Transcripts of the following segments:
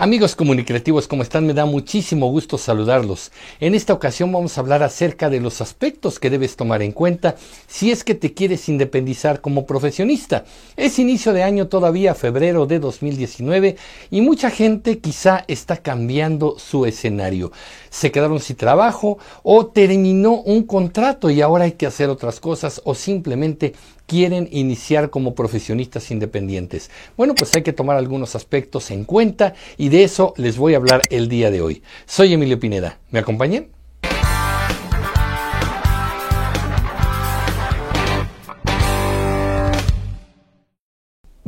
Amigos comunicativos, ¿cómo están? Me da muchísimo gusto saludarlos. En esta ocasión vamos a hablar acerca de los aspectos que debes tomar en cuenta si es que te quieres independizar como profesionista. Es inicio de año todavía, febrero de 2019, y mucha gente quizá está cambiando su escenario. Se quedaron sin trabajo o terminó un contrato y ahora hay que hacer otras cosas o simplemente quieren iniciar como profesionistas independientes. Bueno, pues hay que tomar algunos aspectos en cuenta y de eso les voy a hablar el día de hoy. Soy Emilio Pineda. ¿Me acompañan?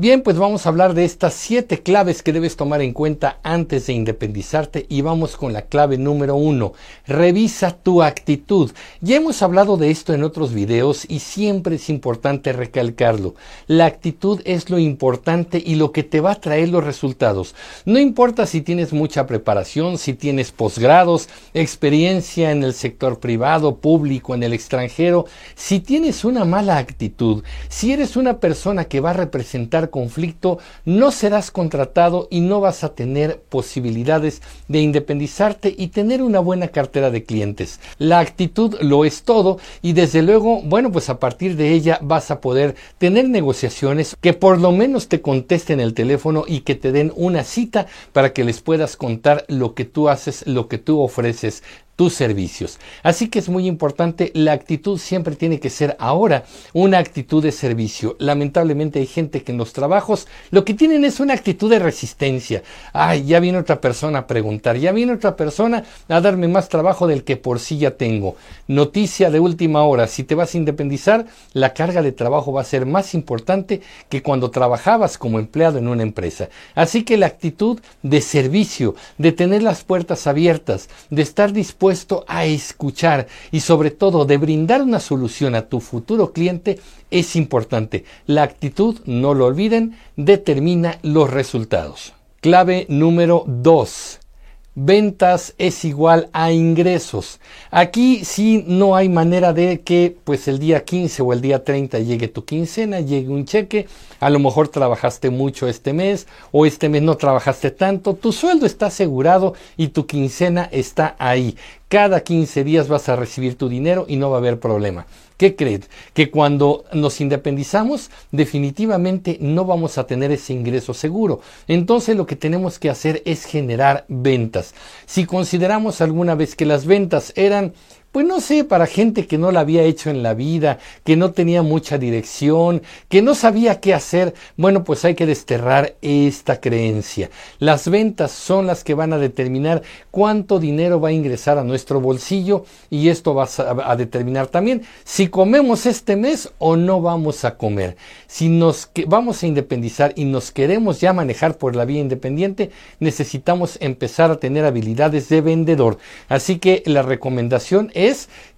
Bien, pues vamos a hablar de estas siete claves que debes tomar en cuenta antes de independizarte y vamos con la clave número uno. Revisa tu actitud. Ya hemos hablado de esto en otros videos y siempre es importante recalcarlo. La actitud es lo importante y lo que te va a traer los resultados. No importa si tienes mucha preparación, si tienes posgrados, experiencia en el sector privado, público, en el extranjero, si tienes una mala actitud, si eres una persona que va a representar conflicto, no serás contratado y no vas a tener posibilidades de independizarte y tener una buena cartera de clientes. La actitud lo es todo y desde luego, bueno, pues a partir de ella vas a poder tener negociaciones que por lo menos te contesten el teléfono y que te den una cita para que les puedas contar lo que tú haces, lo que tú ofreces tus servicios. Así que es muy importante, la actitud siempre tiene que ser ahora una actitud de servicio. Lamentablemente hay gente que en los trabajos lo que tienen es una actitud de resistencia. Ay, ya viene otra persona a preguntar, ya viene otra persona a darme más trabajo del que por sí ya tengo. Noticia de última hora, si te vas a independizar, la carga de trabajo va a ser más importante que cuando trabajabas como empleado en una empresa. Así que la actitud de servicio, de tener las puertas abiertas, de estar dispuesto a escuchar y sobre todo de brindar una solución a tu futuro cliente es importante. La actitud, no lo olviden, determina los resultados. Clave número 2 ventas es igual a ingresos. Aquí sí no hay manera de que pues el día 15 o el día 30 llegue tu quincena, llegue un cheque, a lo mejor trabajaste mucho este mes o este mes no trabajaste tanto, tu sueldo está asegurado y tu quincena está ahí. Cada 15 días vas a recibir tu dinero y no va a haber problema. ¿Qué crees? Que cuando nos independizamos, definitivamente no vamos a tener ese ingreso seguro. Entonces lo que tenemos que hacer es generar ventas. Si consideramos alguna vez que las ventas eran pues no sé, para gente que no la había hecho en la vida, que no tenía mucha dirección, que no sabía qué hacer, bueno, pues hay que desterrar esta creencia. Las ventas son las que van a determinar cuánto dinero va a ingresar a nuestro bolsillo y esto va a, determinar también si comemos este mes o no vamos a comer. Si nos vamos a independizar y nos queremos ya manejar por la vía independiente, necesitamos empezar a tener habilidades de vendedor. Así que la recomendación es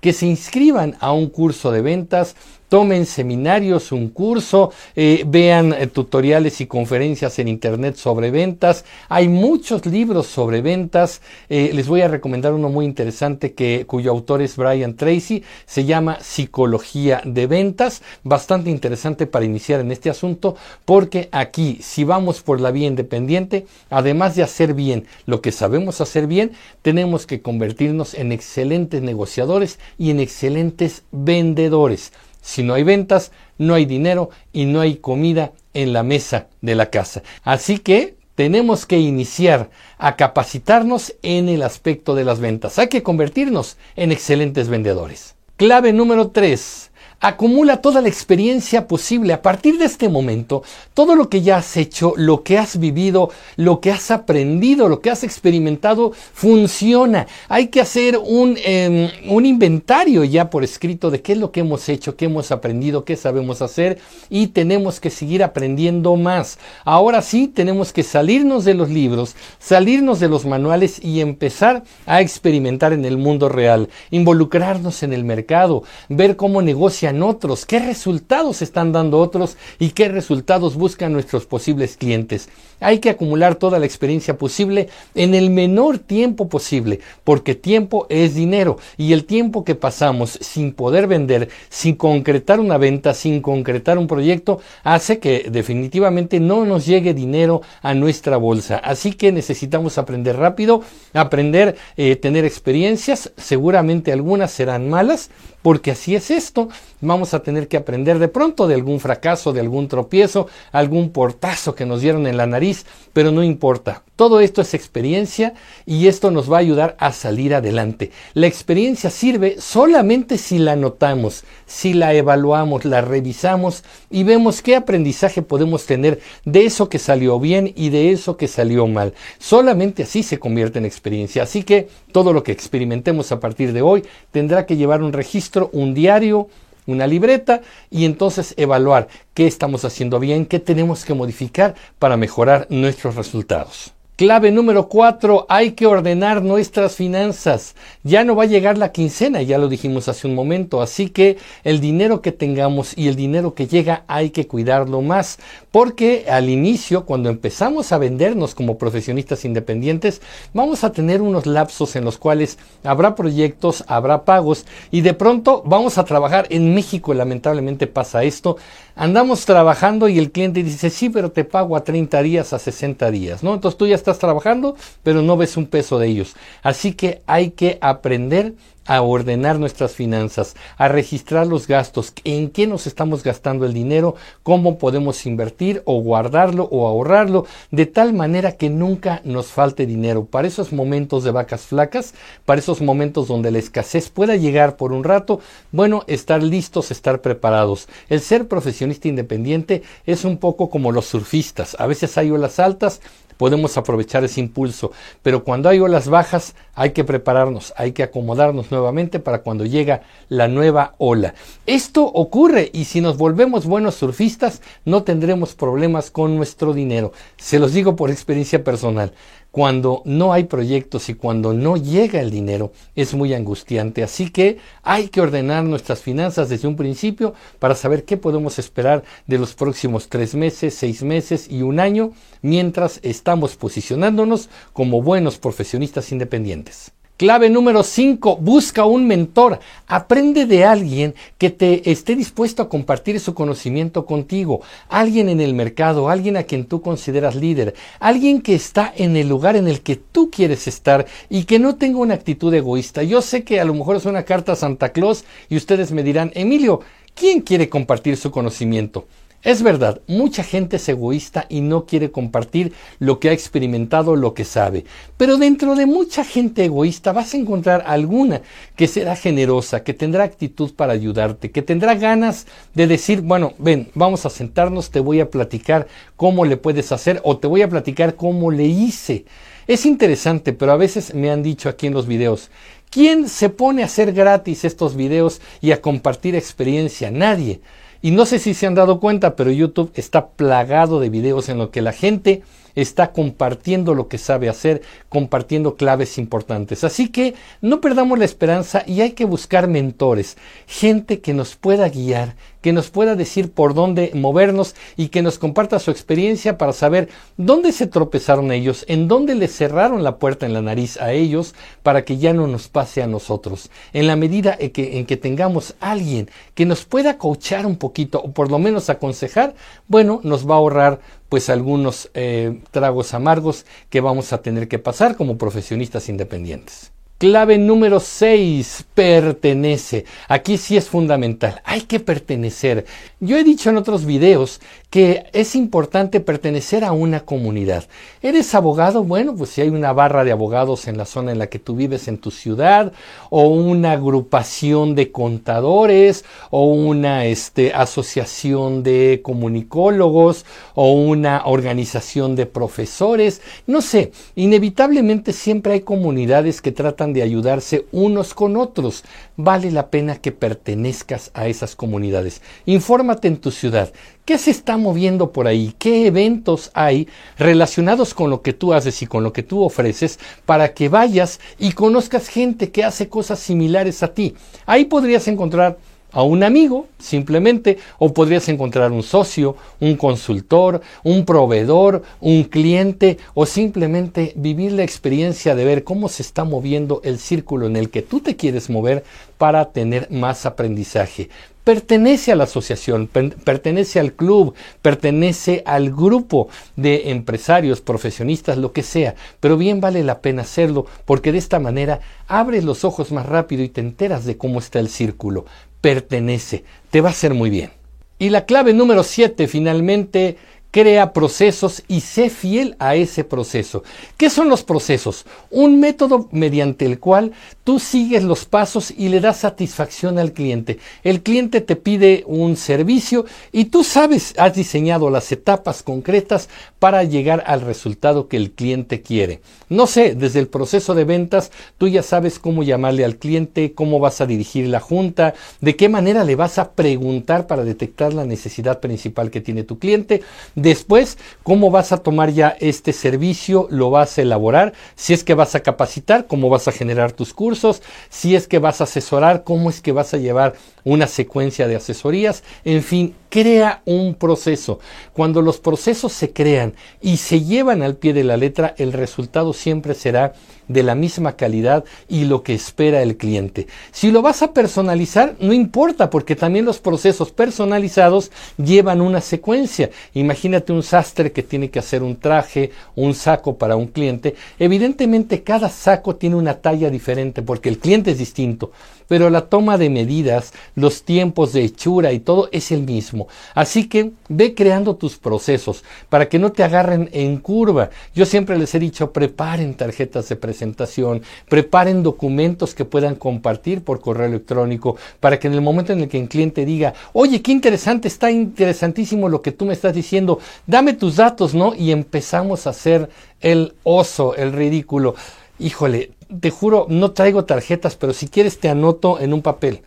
que se inscriban a un curso de ventas tomen seminarios, un curso, eh, vean eh, tutoriales y conferencias en Internet sobre ventas. Hay muchos libros sobre ventas. Eh, les voy a recomendar uno muy interesante que, cuyo autor es Brian Tracy. Se llama Psicología de Ventas. Bastante interesante para iniciar en este asunto porque aquí, si vamos por la vía independiente, además de hacer bien lo que sabemos hacer bien, tenemos que convertirnos en excelentes negociadores y en excelentes vendedores. Si no hay ventas, no hay dinero y no hay comida en la mesa de la casa. Así que tenemos que iniciar a capacitarnos en el aspecto de las ventas. Hay que convertirnos en excelentes vendedores. Clave número 3 acumula toda la experiencia posible. A partir de este momento, todo lo que ya has hecho, lo que has vivido, lo que has aprendido, lo que has experimentado, funciona. Hay que hacer un, em, un inventario ya por escrito de qué es lo que hemos hecho, qué hemos aprendido, qué sabemos hacer y tenemos que seguir aprendiendo más. Ahora sí, tenemos que salirnos de los libros, salirnos de los manuales y empezar a experimentar en el mundo real, involucrarnos en el mercado, ver cómo negocia otros, qué resultados están dando otros y qué resultados buscan nuestros posibles clientes. Hay que acumular toda la experiencia posible en el menor tiempo posible, porque tiempo es dinero y el tiempo que pasamos sin poder vender, sin concretar una venta, sin concretar un proyecto, hace que definitivamente no nos llegue dinero a nuestra bolsa. Así que necesitamos aprender rápido, aprender, eh, tener experiencias, seguramente algunas serán malas, porque así es esto. Vamos a tener que aprender de pronto de algún fracaso, de algún tropiezo, algún portazo que nos dieron en la nariz, pero no importa. Todo esto es experiencia y esto nos va a ayudar a salir adelante. La experiencia sirve solamente si la notamos, si la evaluamos, la revisamos y vemos qué aprendizaje podemos tener de eso que salió bien y de eso que salió mal. Solamente así se convierte en experiencia. Así que todo lo que experimentemos a partir de hoy tendrá que llevar un registro, un diario, una libreta y entonces evaluar qué estamos haciendo bien, qué tenemos que modificar para mejorar nuestros resultados. Clave número cuatro, hay que ordenar nuestras finanzas. Ya no va a llegar la quincena, ya lo dijimos hace un momento, así que el dinero que tengamos y el dinero que llega hay que cuidarlo más, porque al inicio, cuando empezamos a vendernos como profesionistas independientes, vamos a tener unos lapsos en los cuales habrá proyectos, habrá pagos y de pronto vamos a trabajar. En México lamentablemente pasa esto, andamos trabajando y el cliente dice, sí, pero te pago a 30 días, a 60 días, ¿no? Entonces tú ya estás trabajando, pero no ves un peso de ellos. Así que hay que aprender a ordenar nuestras finanzas, a registrar los gastos, en qué nos estamos gastando el dinero, cómo podemos invertir o guardarlo o ahorrarlo, de tal manera que nunca nos falte dinero. Para esos momentos de vacas flacas, para esos momentos donde la escasez pueda llegar por un rato, bueno, estar listos, estar preparados. El ser profesionista independiente es un poco como los surfistas. A veces hay olas altas, podemos aprovechar ese impulso. Pero cuando hay olas bajas, hay que prepararnos, hay que acomodarnos nuevamente para cuando llega la nueva ola. Esto ocurre y si nos volvemos buenos surfistas, no tendremos problemas con nuestro dinero. Se los digo por experiencia personal cuando no hay proyectos y cuando no llega el dinero es muy angustiante. Así que hay que ordenar nuestras finanzas desde un principio para saber qué podemos esperar de los próximos tres meses, seis meses y un año mientras estamos posicionándonos como buenos profesionistas independientes. Clave número 5, busca un mentor. Aprende de alguien que te esté dispuesto a compartir su conocimiento contigo. Alguien en el mercado, alguien a quien tú consideras líder. Alguien que está en el lugar en el que tú quieres estar y que no tenga una actitud egoísta. Yo sé que a lo mejor es una carta a Santa Claus y ustedes me dirán, Emilio, ¿quién quiere compartir su conocimiento? Es verdad, mucha gente es egoísta y no quiere compartir lo que ha experimentado, lo que sabe. Pero dentro de mucha gente egoísta vas a encontrar alguna que será generosa, que tendrá actitud para ayudarte, que tendrá ganas de decir, bueno, ven, vamos a sentarnos, te voy a platicar cómo le puedes hacer o te voy a platicar cómo le hice. Es interesante, pero a veces me han dicho aquí en los videos, ¿quién se pone a hacer gratis estos videos y a compartir experiencia? Nadie. Y no sé si se han dado cuenta, pero YouTube está plagado de videos en los que la gente está compartiendo lo que sabe hacer, compartiendo claves importantes. Así que no perdamos la esperanza y hay que buscar mentores, gente que nos pueda guiar, que nos pueda decir por dónde movernos y que nos comparta su experiencia para saber dónde se tropezaron ellos, en dónde les cerraron la puerta en la nariz a ellos para que ya no nos pase a nosotros. En la medida en que, en que tengamos alguien que nos pueda coachar un poquito o por lo menos aconsejar, bueno, nos va a ahorrar pues algunos eh, tragos amargos que vamos a tener que pasar como profesionistas independientes. Clave número 6, pertenece. Aquí sí es fundamental, hay que pertenecer. Yo he dicho en otros videos que es importante pertenecer a una comunidad. ¿Eres abogado? Bueno, pues si hay una barra de abogados en la zona en la que tú vives en tu ciudad, o una agrupación de contadores, o una este, asociación de comunicólogos, o una organización de profesores, no sé, inevitablemente siempre hay comunidades que tratan de ayudarse unos con otros. Vale la pena que pertenezcas a esas comunidades. Infórmate en tu ciudad. ¿Qué se está moviendo por ahí? ¿Qué eventos hay relacionados con lo que tú haces y con lo que tú ofreces para que vayas y conozcas gente que hace cosas similares a ti? Ahí podrías encontrar a un amigo, simplemente, o podrías encontrar un socio, un consultor, un proveedor, un cliente, o simplemente vivir la experiencia de ver cómo se está moviendo el círculo en el que tú te quieres mover para tener más aprendizaje. Pertenece a la asociación, pertenece al club, pertenece al grupo de empresarios, profesionistas, lo que sea, pero bien vale la pena hacerlo porque de esta manera abres los ojos más rápido y te enteras de cómo está el círculo pertenece. Te va a hacer muy bien. Y la clave número 7, finalmente, crea procesos y sé fiel a ese proceso. ¿Qué son los procesos? Un método mediante el cual tú sigues los pasos y le das satisfacción al cliente. El cliente te pide un servicio y tú sabes, has diseñado las etapas concretas para llegar al resultado que el cliente quiere. No sé, desde el proceso de ventas, tú ya sabes cómo llamarle al cliente, cómo vas a dirigir la junta, de qué manera le vas a preguntar para detectar la necesidad principal que tiene tu cliente Después, ¿cómo vas a tomar ya este servicio? ¿Lo vas a elaborar? Si es que vas a capacitar, ¿cómo vas a generar tus cursos? Si es que vas a asesorar, ¿cómo es que vas a llevar una secuencia de asesorías? En fin, crea un proceso. Cuando los procesos se crean y se llevan al pie de la letra, el resultado siempre será de la misma calidad y lo que espera el cliente. Si lo vas a personalizar, no importa, porque también los procesos personalizados llevan una secuencia. Imagínate un sastre que tiene que hacer un traje, un saco para un cliente. Evidentemente cada saco tiene una talla diferente porque el cliente es distinto, pero la toma de medidas, los tiempos de hechura y todo es el mismo. Así que ve creando tus procesos para que no te agarren en curva. Yo siempre les he dicho, preparen tarjetas de presentación, preparen documentos que puedan compartir por correo electrónico para que en el momento en el que el cliente diga, oye, qué interesante, está interesantísimo lo que tú me estás diciendo, dame tus datos, ¿no? Y empezamos a hacer el oso, el ridículo. Híjole, te juro, no traigo tarjetas, pero si quieres te anoto en un papel.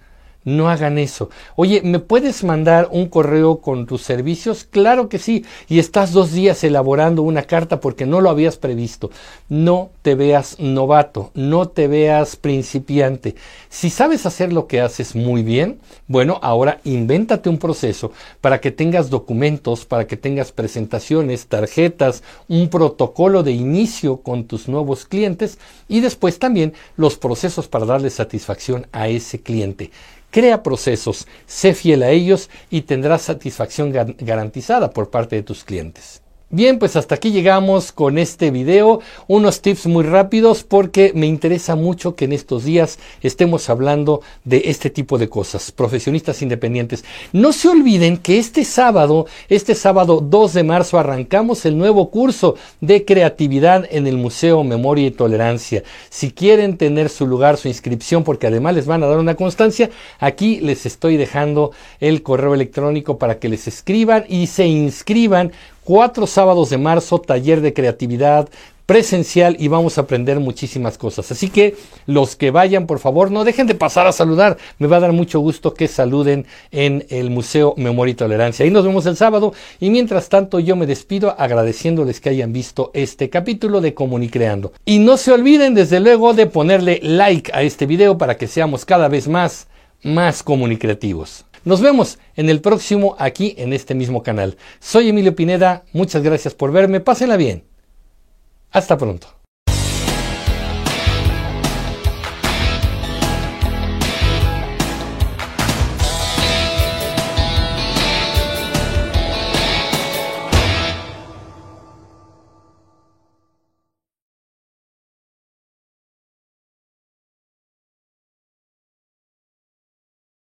No hagan eso. Oye, ¿me puedes mandar un correo con tus servicios? Claro que sí. Y estás dos días elaborando una carta porque no lo habías previsto. No te veas novato, no te veas principiante. Si sabes hacer lo que haces muy bien, bueno, ahora invéntate un proceso para que tengas documentos, para que tengas presentaciones, tarjetas, un protocolo de inicio con tus nuevos clientes y después también los procesos para darle satisfacción a ese cliente. Crea procesos, sé fiel a ellos y tendrás satisfacción garantizada por parte de tus clientes. Bien, pues hasta aquí llegamos con este video. Unos tips muy rápidos porque me interesa mucho que en estos días estemos hablando de este tipo de cosas. Profesionistas independientes. No se olviden que este sábado, este sábado 2 de marzo, arrancamos el nuevo curso de creatividad en el Museo Memoria y Tolerancia. Si quieren tener su lugar, su inscripción, porque además les van a dar una constancia, aquí les estoy dejando el correo electrónico para que les escriban y se inscriban cuatro sábados de marzo, taller de creatividad presencial y vamos a aprender muchísimas cosas. Así que los que vayan, por favor, no dejen de pasar a saludar. Me va a dar mucho gusto que saluden en el Museo Memoria y Tolerancia. Ahí nos vemos el sábado y mientras tanto yo me despido agradeciéndoles que hayan visto este capítulo de Comunicreando. Y no se olviden desde luego de ponerle like a este video para que seamos cada vez más, más comunicativos. Nos vemos en el próximo aquí en este mismo canal. Soy Emilio Pineda, muchas gracias por verme, pásenla bien. Hasta pronto.